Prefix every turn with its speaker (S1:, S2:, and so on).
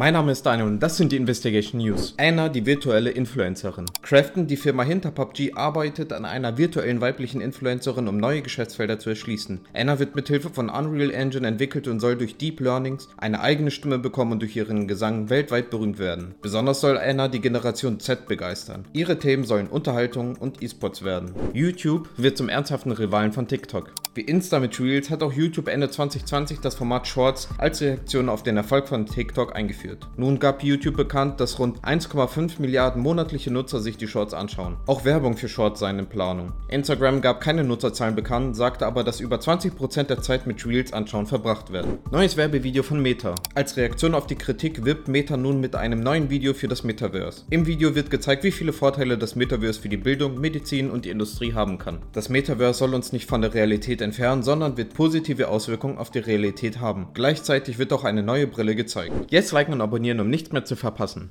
S1: Mein Name ist Daniel und das sind die Investigation News. Anna, die virtuelle Influencerin. Crafton, die Firma hinter PUBG, arbeitet an einer virtuellen weiblichen Influencerin, um neue Geschäftsfelder zu erschließen. Anna wird mithilfe von Unreal Engine entwickelt und soll durch Deep Learnings eine eigene Stimme bekommen und durch ihren Gesang weltweit berühmt werden. Besonders soll Anna die Generation Z begeistern. Ihre Themen sollen Unterhaltung und E-Sports werden. YouTube wird zum ernsthaften Rivalen von TikTok. Wie Insta mit Reels hat auch YouTube Ende 2020 das Format Shorts als Reaktion auf den Erfolg von TikTok eingeführt. Nun gab YouTube bekannt, dass rund 1,5 Milliarden monatliche Nutzer sich die Shorts anschauen. Auch Werbung für Shorts seien in Planung. Instagram gab keine Nutzerzahlen bekannt, sagte aber, dass über 20% der Zeit mit Reels anschauen verbracht werden. Neues Werbevideo von Meta. Als Reaktion auf die Kritik wirbt Meta nun mit einem neuen Video für das Metaverse. Im Video wird gezeigt, wie viele Vorteile das Metaverse für die Bildung, Medizin und die Industrie haben kann. Das Metaverse soll uns nicht von der Realität entfernen, sondern wird positive Auswirkungen auf die Realität haben. Gleichzeitig wird auch eine neue Brille gezeigt. Jetzt liken und abonnieren, um nichts mehr zu verpassen.